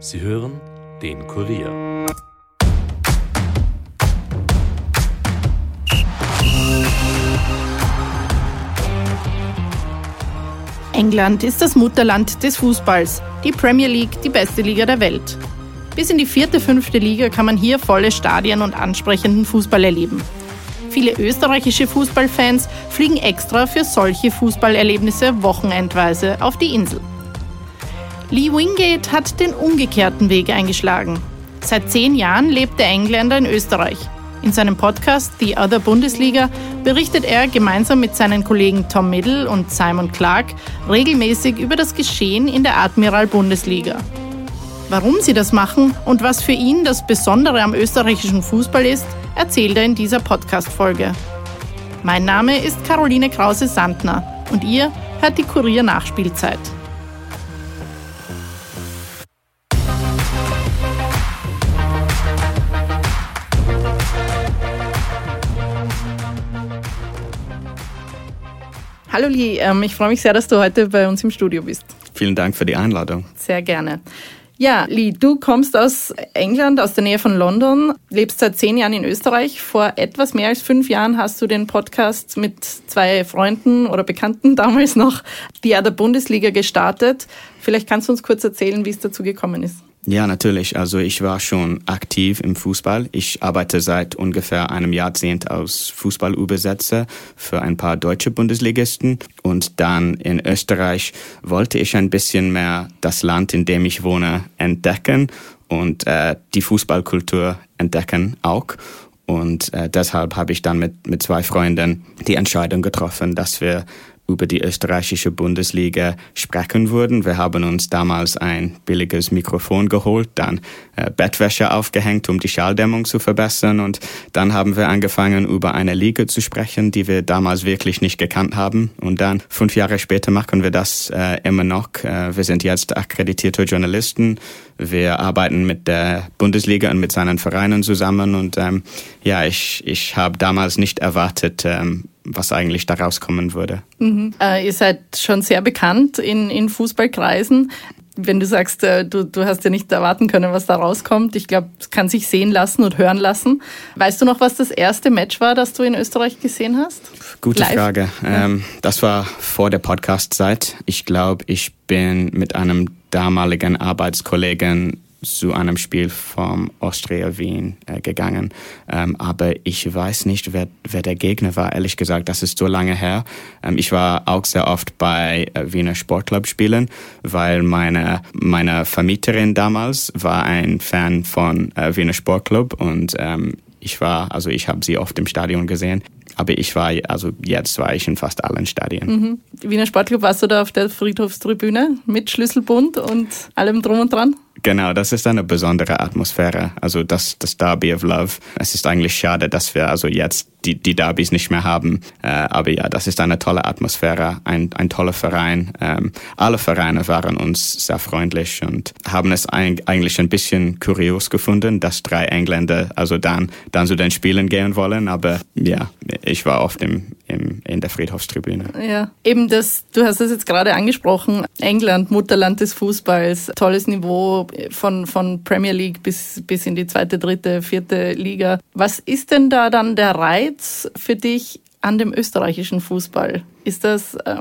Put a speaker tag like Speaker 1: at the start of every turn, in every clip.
Speaker 1: Sie hören den Kurier.
Speaker 2: England ist das Mutterland des Fußballs, die Premier League die beste Liga der Welt. Bis in die vierte, fünfte Liga kann man hier volle Stadien und ansprechenden Fußball erleben. Viele österreichische Fußballfans fliegen extra für solche Fußballerlebnisse wochenendweise auf die Insel. Lee Wingate hat den umgekehrten Weg eingeschlagen. Seit zehn Jahren lebt der Engländer in Österreich. In seinem Podcast The Other Bundesliga berichtet er gemeinsam mit seinen Kollegen Tom Middle und Simon Clark regelmäßig über das Geschehen in der Admiral Bundesliga. Warum sie das machen und was für ihn das Besondere am österreichischen Fußball ist, erzählt er in dieser Podcast-Folge. Mein Name ist Caroline Krause-Sandner und ihr hört die Kurier Hallo Lee, ähm, ich freue mich sehr, dass du heute bei uns im Studio bist.
Speaker 3: Vielen Dank für die Einladung.
Speaker 2: Sehr gerne. Ja, Lee, du kommst aus England, aus der Nähe von London, lebst seit zehn Jahren in Österreich. Vor etwas mehr als fünf Jahren hast du den Podcast mit zwei Freunden oder Bekannten damals noch, die der Bundesliga gestartet. Vielleicht kannst du uns kurz erzählen, wie es dazu gekommen ist.
Speaker 3: Ja, natürlich. Also ich war schon aktiv im Fußball. Ich arbeite seit ungefähr einem Jahrzehnt als Fußballübersetzer für ein paar deutsche Bundesligisten. Und dann in Österreich wollte ich ein bisschen mehr das Land, in dem ich wohne, entdecken und äh, die Fußballkultur entdecken auch. Und äh, deshalb habe ich dann mit, mit zwei Freunden die Entscheidung getroffen, dass wir über die österreichische Bundesliga sprechen würden. Wir haben uns damals ein billiges Mikrofon geholt, dann äh, Bettwäsche aufgehängt, um die Schalldämmung zu verbessern und dann haben wir angefangen, über eine Liga zu sprechen, die wir damals wirklich nicht gekannt haben und dann fünf Jahre später machen wir das äh, immer noch. Äh, wir sind jetzt akkreditierte Journalisten. Wir arbeiten mit der Bundesliga und mit seinen Vereinen zusammen und ähm, ja, ich, ich habe damals nicht erwartet, ähm, was eigentlich daraus kommen würde.
Speaker 2: Mhm. Äh, ihr seid schon sehr bekannt in, in Fußballkreisen. Wenn du sagst, äh, du, du hast ja nicht erwarten können, was da rauskommt, ich glaube, es kann sich sehen lassen und hören lassen. Weißt du noch, was das erste Match war, das du in Österreich gesehen hast?
Speaker 3: Gute Live? Frage. Ja. Ähm, das war vor der Podcast-Zeit. Ich glaube, ich bin mit einem damaligen Arbeitskollegen zu einem Spiel vom Austria Wien äh, gegangen. Ähm, aber ich weiß nicht, wer, wer der Gegner war. Ehrlich gesagt, das ist so lange her. Ähm, ich war auch sehr oft bei äh, Wiener Sportclub spielen, weil meine, meine Vermieterin damals war ein Fan von äh, Wiener Sportclub und ähm, ich war, also ich habe sie oft im Stadion gesehen. Aber ich war, also jetzt war ich in fast allen Stadien.
Speaker 2: Mhm. Wiener Sportclub, warst du da auf der Friedhofstribüne mit Schlüsselbund und allem drum und dran?
Speaker 3: Genau, das ist eine besondere Atmosphäre. Also das, das Derby of Love. Es ist eigentlich schade, dass wir also jetzt die, die Derbys nicht mehr haben. Äh, aber ja, das ist eine tolle Atmosphäre, ein, ein toller Verein. Ähm, alle Vereine waren uns sehr freundlich und haben es ein, eigentlich ein bisschen kurios gefunden, dass drei Engländer also dann, dann zu den Spielen gehen wollen. Aber ja, ich war oft im, im, in der Friedhofstribüne.
Speaker 2: Ja, eben das, du hast es jetzt gerade angesprochen, England, Mutterland des Fußballs, tolles Niveau von, von Premier League bis, bis in die zweite, dritte, vierte Liga. Was ist denn da dann der Reiz für dich an dem österreichischen Fußball? Ist das, äh,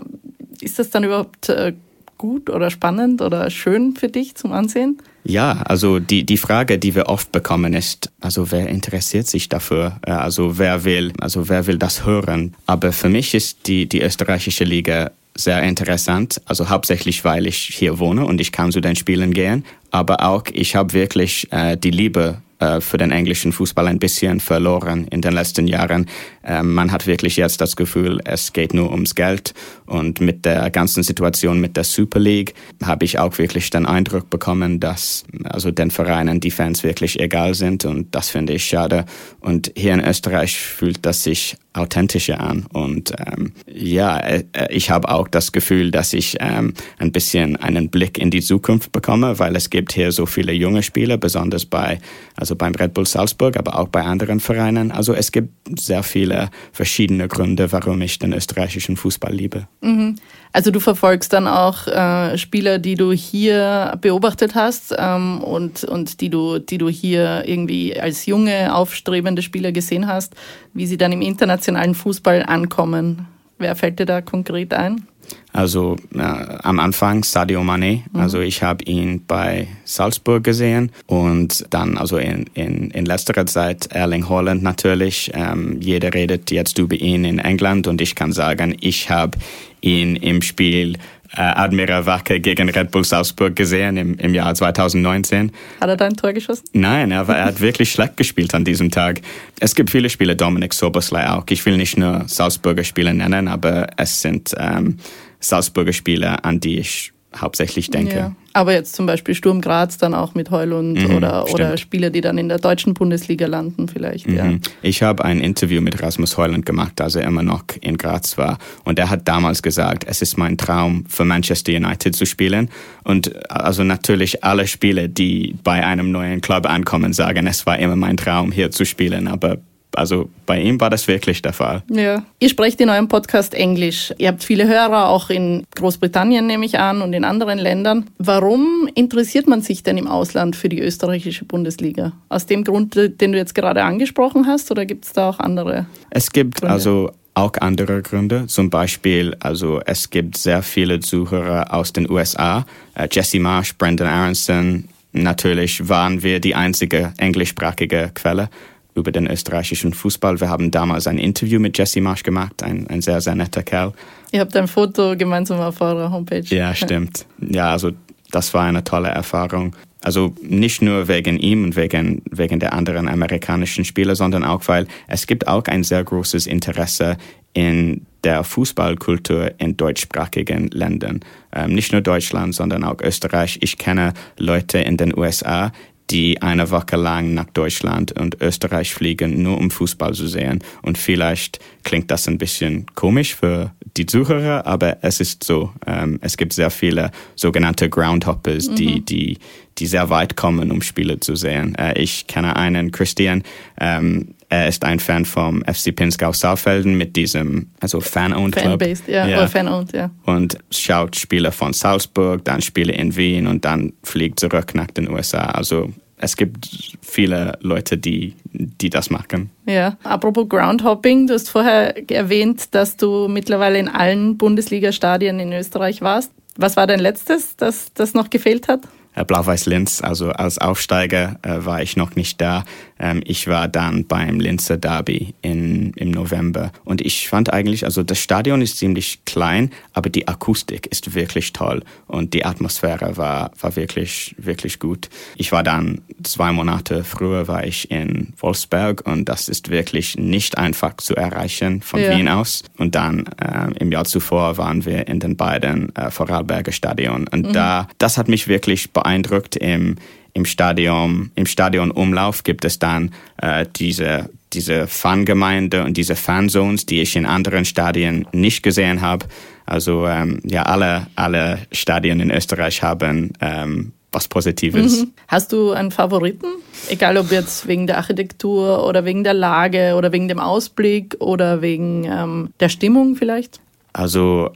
Speaker 2: ist das dann überhaupt äh, gut oder spannend oder schön für dich zum Ansehen?
Speaker 3: Ja, also die, die Frage, die wir oft bekommen, ist, also wer interessiert sich dafür? Äh, also wer will, also wer will das hören? Aber für mich ist die, die österreichische Liga sehr interessant, also hauptsächlich, weil ich hier wohne und ich kann zu den Spielen gehen, aber auch ich habe wirklich äh, die Liebe für den englischen Fußball ein bisschen verloren in den letzten Jahren. Ähm, man hat wirklich jetzt das Gefühl, es geht nur ums Geld. Und mit der ganzen Situation mit der Super League habe ich auch wirklich den Eindruck bekommen, dass also den Vereinen die Fans wirklich egal sind. Und das finde ich schade. Und hier in Österreich fühlt das sich authentischer an. Und ähm, ja, äh, ich habe auch das Gefühl, dass ich ähm, ein bisschen einen Blick in die Zukunft bekomme, weil es gibt hier so viele junge Spieler, besonders bei, also beim Red Bull Salzburg, aber auch bei anderen Vereinen. Also es gibt sehr viele verschiedene Gründe, warum ich den österreichischen Fußball liebe.
Speaker 2: Mhm. Also du verfolgst dann auch äh, Spieler, die du hier beobachtet hast ähm, und, und die, du, die du hier irgendwie als junge, aufstrebende Spieler gesehen hast, wie sie dann im internationalen Fußball ankommen. Wer fällt dir da konkret ein?
Speaker 3: Also äh, am Anfang Sadio Mane, mhm. also ich habe ihn bei Salzburg gesehen und dann also in, in, in letzter Zeit Erling Haaland natürlich. Ähm, jeder redet jetzt über ihn in England und ich kann sagen, ich habe ihn im Spiel Admira Wacker gegen Red Bull Salzburg gesehen im, im Jahr 2019.
Speaker 2: Hat er da ein Tor geschossen?
Speaker 3: Nein, er, war, er hat wirklich schlecht gespielt an diesem Tag. Es gibt viele Spieler, Dominik Soboslai auch. Ich will nicht nur Salzburger Spieler nennen, aber es sind ähm, Salzburger Spieler, an die ich hauptsächlich denke. Ja.
Speaker 2: Aber jetzt zum Beispiel Sturm Graz dann auch mit Heulund mhm, oder, oder Spieler, die dann in der deutschen Bundesliga landen vielleicht. Mhm. Ja.
Speaker 3: Ich habe ein Interview mit Rasmus Heulund gemacht, als er immer noch in Graz war. Und er hat damals gesagt, es ist mein Traum, für Manchester United zu spielen. Und also natürlich alle Spieler, die bei einem neuen Club ankommen, sagen, es war immer mein Traum, hier zu spielen. Aber also bei ihm war das wirklich der Fall.
Speaker 2: Ja. Ihr sprecht in eurem Podcast Englisch. Ihr habt viele Hörer, auch in Großbritannien nehme ich an und in anderen Ländern. Warum interessiert man sich denn im Ausland für die österreichische Bundesliga? Aus dem Grund, den du jetzt gerade angesprochen hast, oder gibt es da auch andere?
Speaker 3: Es gibt Gründe? also auch andere Gründe. Zum Beispiel, also es gibt sehr viele Zuhörer aus den USA. Uh, Jesse Marsh, Brendan Aronson. Natürlich waren wir die einzige englischsprachige Quelle über den österreichischen Fußball. Wir haben damals ein Interview mit Jesse Marsch gemacht, ein, ein sehr, sehr netter Kerl.
Speaker 2: Ihr habt ein Foto gemeinsam auf eurer Homepage.
Speaker 3: Ja, stimmt. Ja, also das war eine tolle Erfahrung. Also nicht nur wegen ihm und wegen, wegen der anderen amerikanischen Spieler, sondern auch, weil es gibt auch ein sehr großes Interesse in der Fußballkultur in deutschsprachigen Ländern. Ähm, nicht nur Deutschland, sondern auch Österreich. Ich kenne Leute in den USA, die eine Woche lang nach Deutschland und Österreich fliegen, nur um Fußball zu sehen. Und vielleicht klingt das ein bisschen komisch für die Zuhörer, aber es ist so. Ähm, es gibt sehr viele sogenannte Groundhoppers, mhm. die, die, die sehr weit kommen, um Spiele zu sehen. Äh, ich kenne einen, Christian, ähm, er ist ein Fan vom FC Pinzgau Saalfelden mit diesem, also Fan-Owned Club.
Speaker 2: Fan-based, ja, ja. oder Fan-Owned, ja.
Speaker 3: Und schaut Spiele von Salzburg, dann Spiele in Wien und dann fliegt zurück nach den USA. Also es gibt viele Leute, die, die das machen.
Speaker 2: Ja, apropos Groundhopping, du hast vorher erwähnt, dass du mittlerweile in allen Bundesliga-Stadien in Österreich warst. Was war dein letztes, das, das noch gefehlt hat?
Speaker 3: Äh, Blau-Weiß-Linz. Also als Aufsteiger äh, war ich noch nicht da. Ähm, ich war dann beim Linzer Derby in, im November. Und ich fand eigentlich, also das Stadion ist ziemlich klein, aber die Akustik ist wirklich toll. Und die Atmosphäre war, war wirklich, wirklich gut. Ich war dann zwei Monate früher war ich in Wolfsberg und das ist wirklich nicht einfach zu erreichen von ja. Wien aus. Und dann äh, im Jahr zuvor waren wir in den beiden äh, Vorarlberger Stadion. Und mhm. da, das hat mich wirklich beeindruckt beeindruckt. Im, im Stadion, im Stadionumlauf gibt es dann äh, diese, diese Fangemeinde und diese Fanzones, die ich in anderen Stadien nicht gesehen habe. Also ähm, ja, alle, alle Stadien in Österreich haben ähm, was Positives. Mhm.
Speaker 2: Hast du einen Favoriten? Egal ob jetzt wegen der Architektur oder wegen der Lage oder wegen dem Ausblick oder wegen ähm, der Stimmung vielleicht?
Speaker 3: Also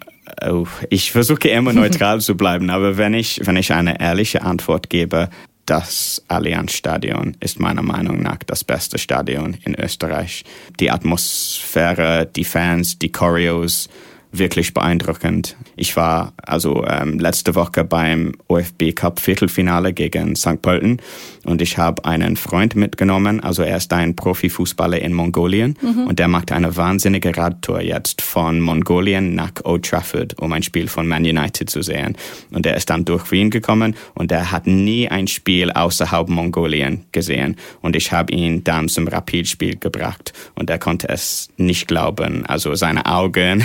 Speaker 3: oh, ich versuche immer neutral zu bleiben, aber wenn ich, wenn ich eine ehrliche Antwort gebe, das Allianz Stadion ist meiner Meinung nach das beste Stadion in Österreich. Die Atmosphäre, die Fans, die Choreos, wirklich beeindruckend. Ich war also ähm, letzte Woche beim OFB Cup Viertelfinale gegen St. Pölten und ich habe einen Freund mitgenommen. Also er ist ein Profifußballer in Mongolien mhm. und der macht eine wahnsinnige Radtour jetzt von Mongolien nach Old Trafford, um ein Spiel von Man United zu sehen. Und er ist dann durch Wien gekommen und er hat nie ein Spiel außerhalb Mongolien gesehen. Und ich habe ihn dann zum Rapidspiel gebracht und er konnte es nicht glauben. Also seine Augen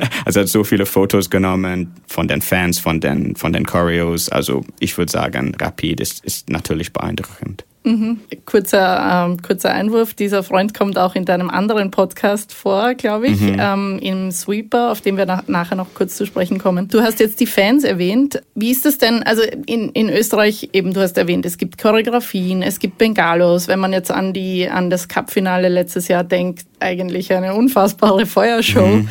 Speaker 3: also er hat so viele Fotos genommen von den Fans, von den, von den Choreos. Also ich würde sagen, Rapid ist, ist natürlich beeindruckend.
Speaker 2: Mhm. Kurzer, ähm, kurzer Einwurf. Dieser Freund kommt auch in deinem anderen Podcast vor, glaube ich, mhm. ähm, im Sweeper, auf den wir nach, nachher noch kurz zu sprechen kommen. Du hast jetzt die Fans erwähnt. Wie ist das denn? Also in, in Österreich eben, du hast erwähnt, es gibt Choreografien, es gibt Bengalos. Wenn man jetzt an die an das Cup-Finale letztes Jahr denkt, eigentlich eine unfassbare Feuershow. Mhm.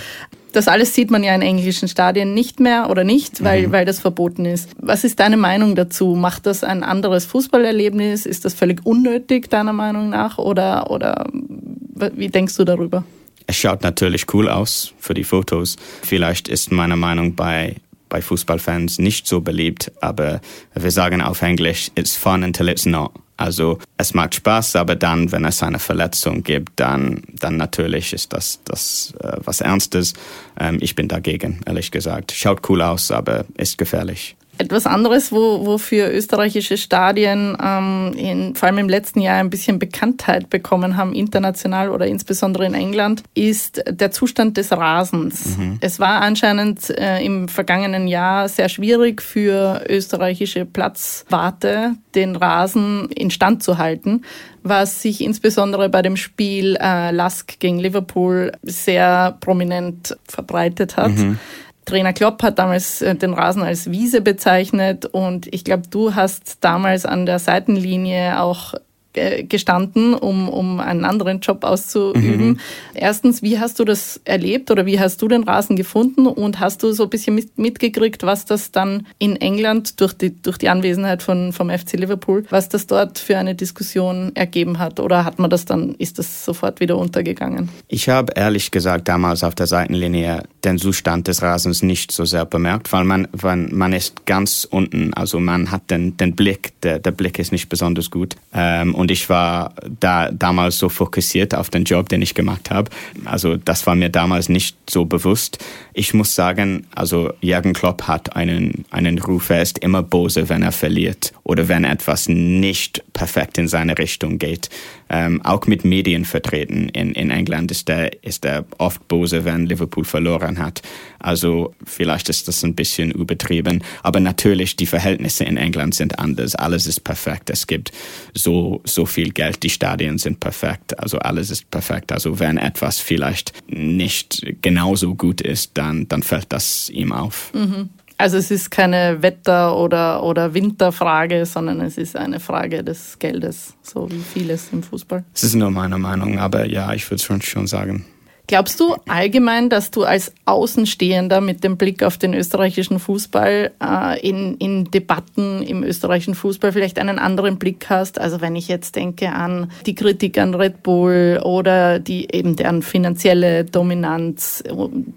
Speaker 2: Das alles sieht man ja in englischen Stadien nicht mehr oder nicht, weil, mhm. weil das verboten ist. Was ist deine Meinung dazu? Macht das ein anderes Fußballerlebnis? Ist das völlig unnötig, deiner Meinung nach? Oder, oder wie denkst du darüber?
Speaker 3: Es schaut natürlich cool aus für die Fotos. Vielleicht ist meine Meinung bei bei Fußballfans nicht so beliebt, aber wir sagen auf Englisch, it's fun until it's not. Also es macht Spaß, aber dann, wenn es eine Verletzung gibt, dann, dann natürlich ist das, das äh, was Ernstes. Ähm, ich bin dagegen, ehrlich gesagt. Schaut cool aus, aber ist gefährlich.
Speaker 2: Etwas anderes, wo, wofür österreichische Stadien ähm, in, vor allem im letzten Jahr ein bisschen Bekanntheit bekommen haben, international oder insbesondere in England, ist der Zustand des Rasens. Mhm. Es war anscheinend äh, im vergangenen Jahr sehr schwierig für österreichische Platzwarte, den Rasen instand zu halten, was sich insbesondere bei dem Spiel äh, Lask gegen Liverpool sehr prominent verbreitet hat. Mhm. Trainer Klopp hat damals äh, den Rasen als Wiese bezeichnet und ich glaube, du hast damals an der Seitenlinie auch gestanden, um, um einen anderen Job auszuüben. Mhm. Erstens, wie hast du das erlebt oder wie hast du den Rasen gefunden und hast du so ein bisschen mit, mitgekriegt, was das dann in England durch die, durch die Anwesenheit von, vom FC Liverpool, was das dort für eine Diskussion ergeben hat oder hat man das dann, ist das sofort wieder untergegangen?
Speaker 3: Ich habe ehrlich gesagt damals auf der Seitenlinie den Zustand des Rasens nicht so sehr bemerkt, weil man, weil man ist ganz unten, also man hat den, den Blick, der, der Blick ist nicht besonders gut ähm, und ich war da damals so fokussiert auf den Job, den ich gemacht habe. Also das war mir damals nicht so bewusst. Ich muss sagen, also Jürgen Klopp hat einen, einen Ruf, er ist immer böse, wenn er verliert oder wenn etwas nicht perfekt in seine Richtung geht. Ähm, auch mit Medien vertreten in, in England ist er, ist oft böse, wenn Liverpool verloren hat. Also vielleicht ist das ein bisschen übertrieben, aber natürlich die Verhältnisse in England sind anders. Alles ist perfekt. Es gibt so, so viel Geld. Die Stadien sind perfekt. Also alles ist perfekt. Also wenn etwas vielleicht nicht genauso gut ist, dann, dann fällt das ihm auf.
Speaker 2: Mhm. Also es ist keine Wetter- oder, oder Winterfrage, sondern es ist eine Frage des Geldes, so wie vieles im Fußball.
Speaker 3: Es ist nur meine Meinung, aber ja, ich würde schon, schon sagen.
Speaker 2: Glaubst du allgemein, dass du als Außenstehender mit dem Blick auf den österreichischen Fußball äh, in, in Debatten im österreichischen Fußball vielleicht einen anderen Blick hast? Also wenn ich jetzt denke an die Kritik an Red Bull oder die eben deren finanzielle Dominanz,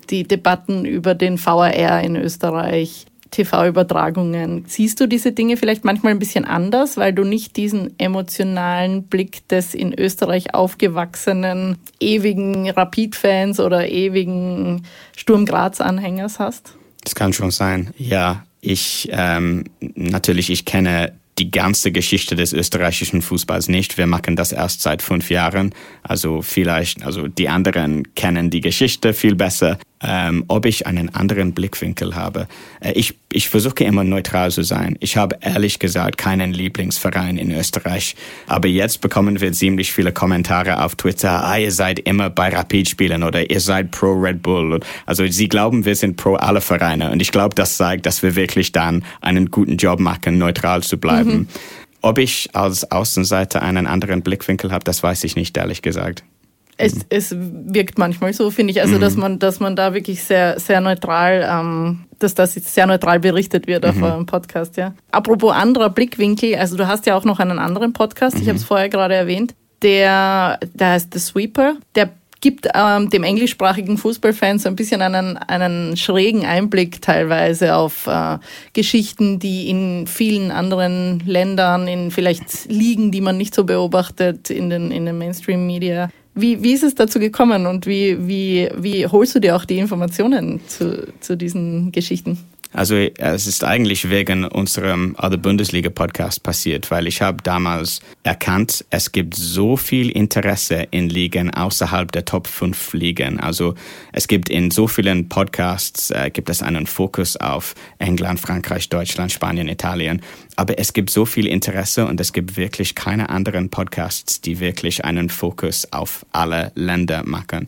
Speaker 2: die Debatten über den VAR in Österreich, TV-Übertragungen. Siehst du diese Dinge vielleicht manchmal ein bisschen anders, weil du nicht diesen emotionalen Blick des in Österreich aufgewachsenen ewigen Rapid-Fans oder ewigen Sturm Graz-Anhängers hast?
Speaker 3: Das kann schon sein. Ja, ich ähm, natürlich, ich kenne die ganze Geschichte des österreichischen Fußballs nicht. Wir machen das erst seit fünf Jahren. Also vielleicht, also die anderen kennen die Geschichte viel besser ähm, ob ich einen anderen Blickwinkel habe. Äh, ich, ich versuche immer neutral zu sein. Ich habe ehrlich gesagt keinen Lieblingsverein in Österreich. Aber jetzt bekommen wir ziemlich viele Kommentare auf Twitter. Ah, ihr seid immer bei Rapid spielen oder ihr seid pro Red Bull. Also sie glauben, wir sind pro alle Vereine. Und ich glaube, das zeigt, dass wir wirklich dann einen guten Job machen, neutral zu bleiben. Mhm. Ob ich als Außenseiter einen anderen Blickwinkel habe, das weiß ich nicht, ehrlich gesagt.
Speaker 2: Es, es wirkt manchmal so, finde ich, also mhm. dass man, dass man da wirklich sehr, sehr neutral, ähm, dass das jetzt sehr neutral berichtet wird auf mhm. eurem Podcast, ja. Apropos anderer Blickwinkel, also du hast ja auch noch einen anderen Podcast, ich mhm. habe es vorher gerade erwähnt, der, der heißt The Sweeper, der gibt ähm, dem englischsprachigen Fußballfan so ein bisschen einen, einen schrägen Einblick teilweise auf äh, Geschichten, die in vielen anderen Ländern, in vielleicht Ligen, die man nicht so beobachtet, in den, in den Mainstream-Media wie, wie ist es dazu gekommen und wie, wie, wie holst du dir auch die Informationen zu, zu diesen Geschichten?
Speaker 3: Also es ist eigentlich wegen unserem Other Bundesliga Podcast passiert, weil ich habe damals erkannt, es gibt so viel Interesse in Ligen außerhalb der Top 5 Ligen. Also es gibt in so vielen Podcasts äh, gibt es einen Fokus auf England, Frankreich, Deutschland, Spanien, Italien. Aber es gibt so viel Interesse und es gibt wirklich keine anderen Podcasts, die wirklich einen Fokus auf alle Länder machen.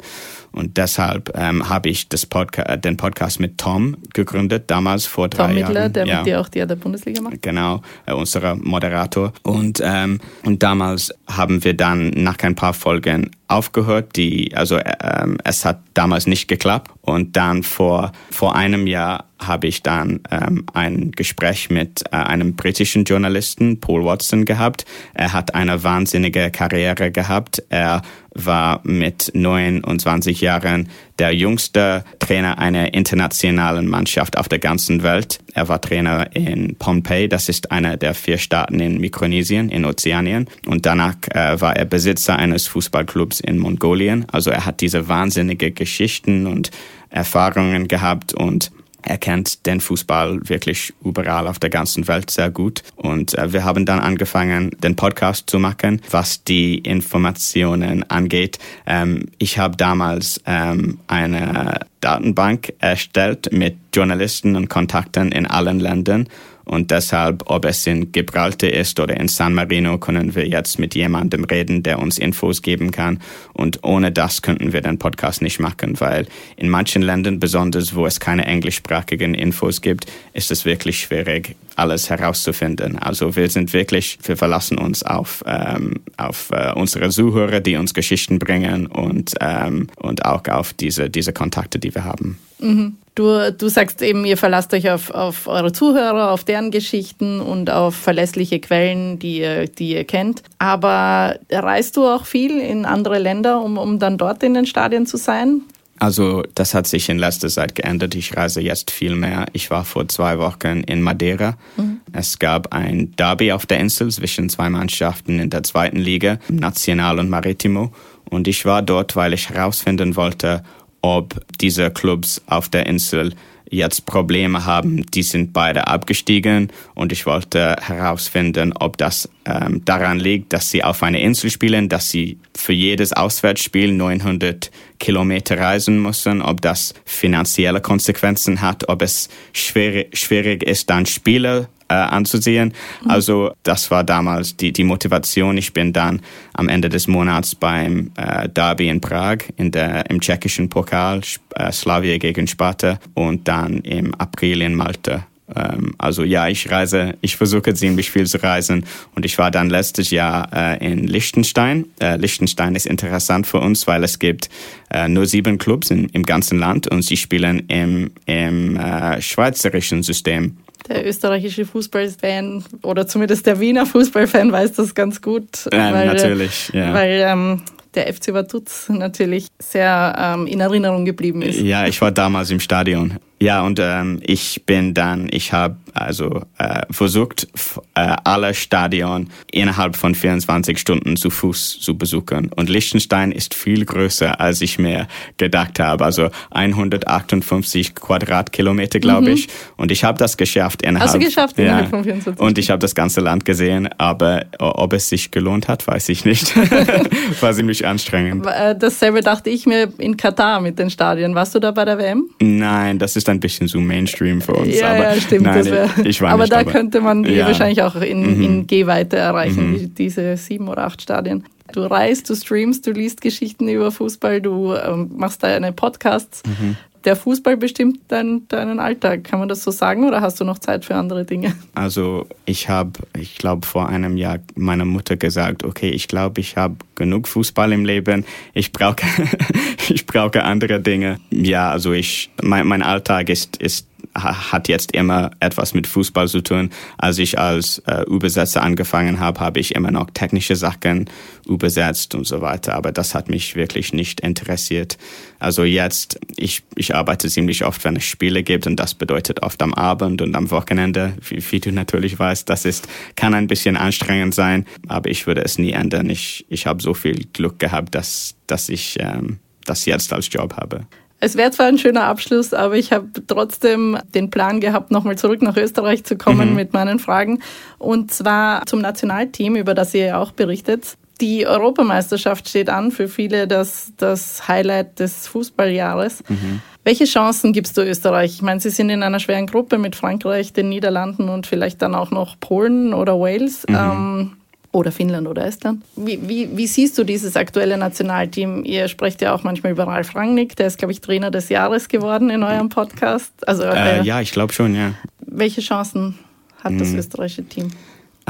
Speaker 3: Und deshalb ähm, habe ich das Podca äh, den Podcast mit Tom gegründet, damals vor drei
Speaker 2: Tom Mittler,
Speaker 3: Jahren.
Speaker 2: der
Speaker 3: ja.
Speaker 2: mit dir auch die der Bundesliga macht.
Speaker 3: Genau, äh, unser Moderator. Und, ähm, und damals haben wir dann nach ein paar Folgen aufgehört. Die, also äh, ähm, es hat damals nicht geklappt. Und dann vor, vor einem Jahr habe ich dann ähm, ein Gespräch mit äh, einem britischen Journalisten, Paul Watson, gehabt. Er hat eine wahnsinnige Karriere gehabt. Er war mit 29 Jahren der jüngste Trainer einer internationalen Mannschaft auf der ganzen Welt. Er war Trainer in Pompeii, das ist einer der vier Staaten in Mikronesien, in Ozeanien. Und danach äh, war er Besitzer eines Fußballclubs in Mongolien. Also er hat diese wahnsinnige Geschichten und Erfahrungen gehabt und er kennt den Fußball wirklich überall auf der ganzen Welt sehr gut. Und äh, wir haben dann angefangen, den Podcast zu machen, was die Informationen angeht. Ähm, ich habe damals ähm, eine Datenbank erstellt mit Journalisten und Kontakten in allen Ländern. Und deshalb, ob es in Gibraltar ist oder in San Marino, können wir jetzt mit jemandem reden, der uns Infos geben kann. Und ohne das könnten wir den Podcast nicht machen, weil in manchen Ländern, besonders wo es keine englischsprachigen Infos gibt, ist es wirklich schwierig, alles herauszufinden. Also wir sind wirklich, wir verlassen uns auf, ähm, auf äh, unsere Zuhörer, die uns Geschichten bringen und, ähm, und auch auf diese, diese Kontakte, die wir haben.
Speaker 2: Mhm. Du, du sagst eben, ihr verlasst euch auf, auf eure Zuhörer, auf deren Geschichten und auf verlässliche Quellen, die ihr, die ihr kennt. Aber reist du auch viel in andere Länder, um, um dann dort in den Stadien zu sein?
Speaker 3: Also das hat sich in letzter Zeit geändert. Ich reise jetzt viel mehr. Ich war vor zwei Wochen in Madeira. Mhm. Es gab ein Derby auf der Insel zwischen zwei Mannschaften in der zweiten Liga, National und Maritimo. Und ich war dort, weil ich herausfinden wollte, ob diese Clubs auf der Insel jetzt Probleme haben. Die sind beide abgestiegen und ich wollte herausfinden, ob das ähm, daran liegt, dass sie auf einer Insel spielen, dass sie für jedes Auswärtsspiel 900 Kilometer reisen müssen, ob das finanzielle Konsequenzen hat, ob es schwierig, schwierig ist, dann Spieler äh, anzusehen. Mhm. Also das war damals die, die Motivation. Ich bin dann am Ende des Monats beim äh, Derby in Prag in der, im tschechischen Pokal äh, Slavia gegen Sparta und dann im April in Malta ähm, also ja, ich reise, ich versuche ziemlich viel zu reisen und ich war dann letztes Jahr äh, in Liechtenstein. Äh, Liechtenstein ist interessant für uns, weil es gibt äh, nur sieben Clubs in, im ganzen Land und sie spielen im, im äh, schweizerischen System.
Speaker 2: Der österreichische Fußballfan oder zumindest der Wiener Fußballfan weiß das ganz gut.
Speaker 3: Ähm, weil, natürlich, ja.
Speaker 2: Weil ähm, der FC Vaduz natürlich sehr ähm, in Erinnerung geblieben ist.
Speaker 3: Ja, ich war damals im Stadion. Ja, und ähm, ich bin dann, ich habe also äh, versucht, äh, alle Stadion innerhalb von 24 Stunden zu Fuß zu besuchen. Und Liechtenstein ist viel größer, als ich mir gedacht habe. Also 158 Quadratkilometer, glaube mhm. ich. Und ich habe das geschafft innerhalb.
Speaker 2: Hast du geschafft innerhalb ja, von 24
Speaker 3: Und ich habe das ganze Land gesehen, aber ob es sich gelohnt hat, weiß ich nicht. War ziemlich anstrengend.
Speaker 2: Äh, dasselbe dachte ich mir in Katar mit den Stadien. Warst du da bei der WM?
Speaker 3: Nein, das ist ein bisschen zu Mainstream für uns.
Speaker 2: Ja,
Speaker 3: aber
Speaker 2: ja stimmt.
Speaker 3: Nein,
Speaker 2: wär,
Speaker 3: ich war
Speaker 2: aber
Speaker 3: nicht,
Speaker 2: da aber, könnte man die
Speaker 3: ja.
Speaker 2: wahrscheinlich auch in,
Speaker 3: mhm.
Speaker 2: in Gehweite erreichen,
Speaker 3: Mhm.
Speaker 2: diese sieben oder acht Stadien. Du reist, du streamst, du liest Geschichten über Fußball, du ähm, machst deine Podcasts.
Speaker 3: Mhm.
Speaker 2: Der Fußball bestimmt dein, deinen Alltag, kann man das so sagen, oder hast du noch Zeit für andere Dinge?
Speaker 3: Also ich habe, ich glaube, vor einem Jahr meiner Mutter gesagt, okay, ich glaube, ich habe genug Fußball im Leben. Ich brauche, ich brauche andere Dinge. Ja, also ich, mein, mein Alltag ist, ist hat jetzt immer etwas mit Fußball zu tun. Als ich als äh, Übersetzer angefangen habe, habe ich immer noch technische Sachen übersetzt und so weiter. Aber das hat mich wirklich nicht interessiert. Also jetzt, ich, ich arbeite ziemlich oft, wenn es Spiele gibt und das bedeutet oft am Abend und am Wochenende. Wie, wie du natürlich weißt, das ist, kann ein bisschen anstrengend sein, aber ich würde es nie ändern. Ich, ich habe so viel Glück gehabt, dass, dass ich ähm, das jetzt als Job habe.
Speaker 2: Es wäre zwar ein schöner Abschluss, aber ich habe trotzdem den Plan gehabt, nochmal zurück nach Österreich zu kommen mhm. mit meinen Fragen. Und zwar zum Nationalteam, über das ihr ja auch berichtet. Die Europameisterschaft steht an, für viele das, das Highlight des Fußballjahres. Mhm. Welche Chancen gibst du Österreich? Ich meine, sie sind in einer schweren Gruppe mit Frankreich, den Niederlanden und vielleicht dann auch noch Polen oder Wales. Mhm. Ähm, oder Finnland oder Estland. Wie, wie, wie, siehst du dieses aktuelle Nationalteam? Ihr sprecht ja auch manchmal über Ralf Rangnick, der ist, glaube ich, Trainer des Jahres geworden in eurem Podcast.
Speaker 3: Also, äh, ja, ich glaube schon, ja.
Speaker 2: Welche Chancen hat das hm. österreichische Team?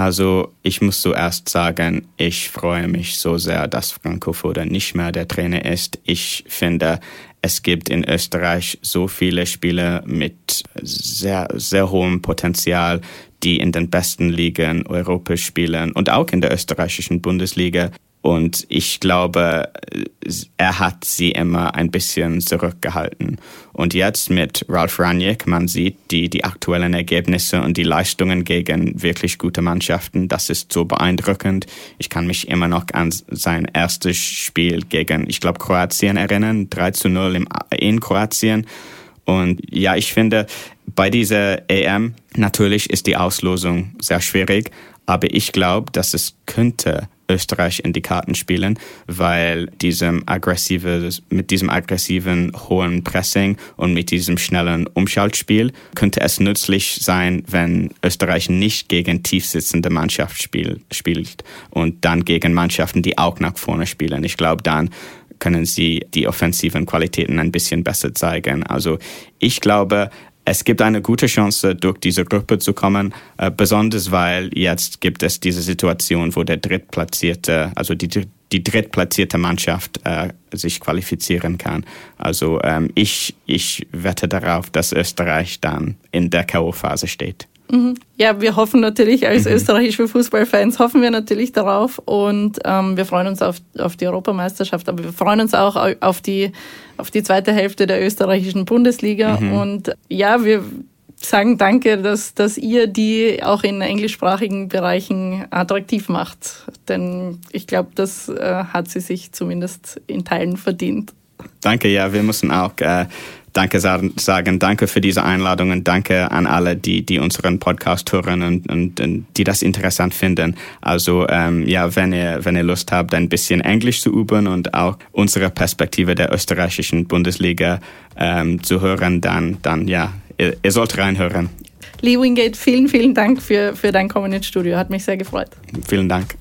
Speaker 3: Also ich muss zuerst sagen, ich freue mich so sehr, dass Franco Foda nicht mehr der Trainer ist. Ich finde, es gibt in Österreich so viele Spieler mit sehr, sehr hohem Potenzial, die in den besten Ligen Europas spielen und auch in der österreichischen Bundesliga. Und ich glaube, er hat sie immer ein bisschen zurückgehalten. Und jetzt mit Ralf Raniek, man sieht die, die aktuellen Ergebnisse und die Leistungen gegen wirklich gute Mannschaften. Das ist so beeindruckend. Ich kann mich immer noch an sein erstes Spiel gegen, ich glaube, Kroatien erinnern. 3 zu 0 im, in Kroatien. Und ja, ich finde, bei dieser EM natürlich ist die Auslosung sehr schwierig, aber ich glaube, dass es könnte Österreich in die Karten spielen, weil diesem aggressive, mit diesem aggressiven hohen Pressing und mit diesem schnellen Umschaltspiel könnte es nützlich sein, wenn Österreich nicht gegen tiefsitzende Mannschaft spiel, spielt und dann gegen Mannschaften, die auch nach vorne spielen. Ich glaube, dann können sie die offensiven Qualitäten ein bisschen besser zeigen. Also ich glaube, es gibt eine gute Chance, durch diese Gruppe zu kommen, äh, besonders weil jetzt gibt es diese Situation, wo der Drittplatzierte, also die, die drittplatzierte Mannschaft äh, sich qualifizieren kann. Also ähm, ich, ich wette darauf, dass Österreich dann in der K.O.-Phase steht.
Speaker 2: Mhm. Ja, wir hoffen natürlich als mhm. österreichische Fußballfans, hoffen wir natürlich darauf und ähm, wir freuen uns auf, auf die Europameisterschaft, aber wir freuen uns auch auf die, auf die zweite Hälfte der österreichischen Bundesliga mhm. und ja, wir sagen danke, dass, dass ihr die auch in englischsprachigen Bereichen attraktiv macht, denn ich glaube, das äh, hat sie sich zumindest in Teilen verdient.
Speaker 3: Danke, ja, wir müssen auch äh, Danke sagen, danke für diese Einladung und danke an alle, die, die unseren Podcast hören und, und, und die das interessant finden. Also ähm, ja, wenn ihr, wenn ihr Lust habt, ein bisschen Englisch zu üben und auch unsere Perspektive der österreichischen Bundesliga ähm, zu hören, dann, dann ja, ihr, ihr sollt reinhören.
Speaker 2: Lee Wingate, vielen, vielen Dank für, für dein Kommen ins Studio. Hat mich sehr gefreut.
Speaker 3: Vielen Dank.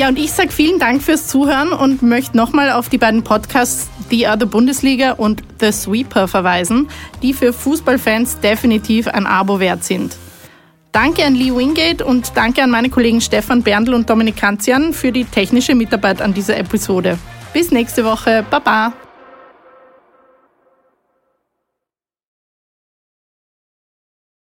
Speaker 2: Ja, und ich sage vielen Dank fürs Zuhören und möchte nochmal auf die beiden Podcasts The Other Bundesliga und The Sweeper verweisen, die für Fußballfans definitiv ein Abo wert sind. Danke an Lee Wingate und danke an meine Kollegen Stefan Berndl und Dominik Kanzian für die technische Mitarbeit an dieser Episode. Bis nächste Woche. Baba!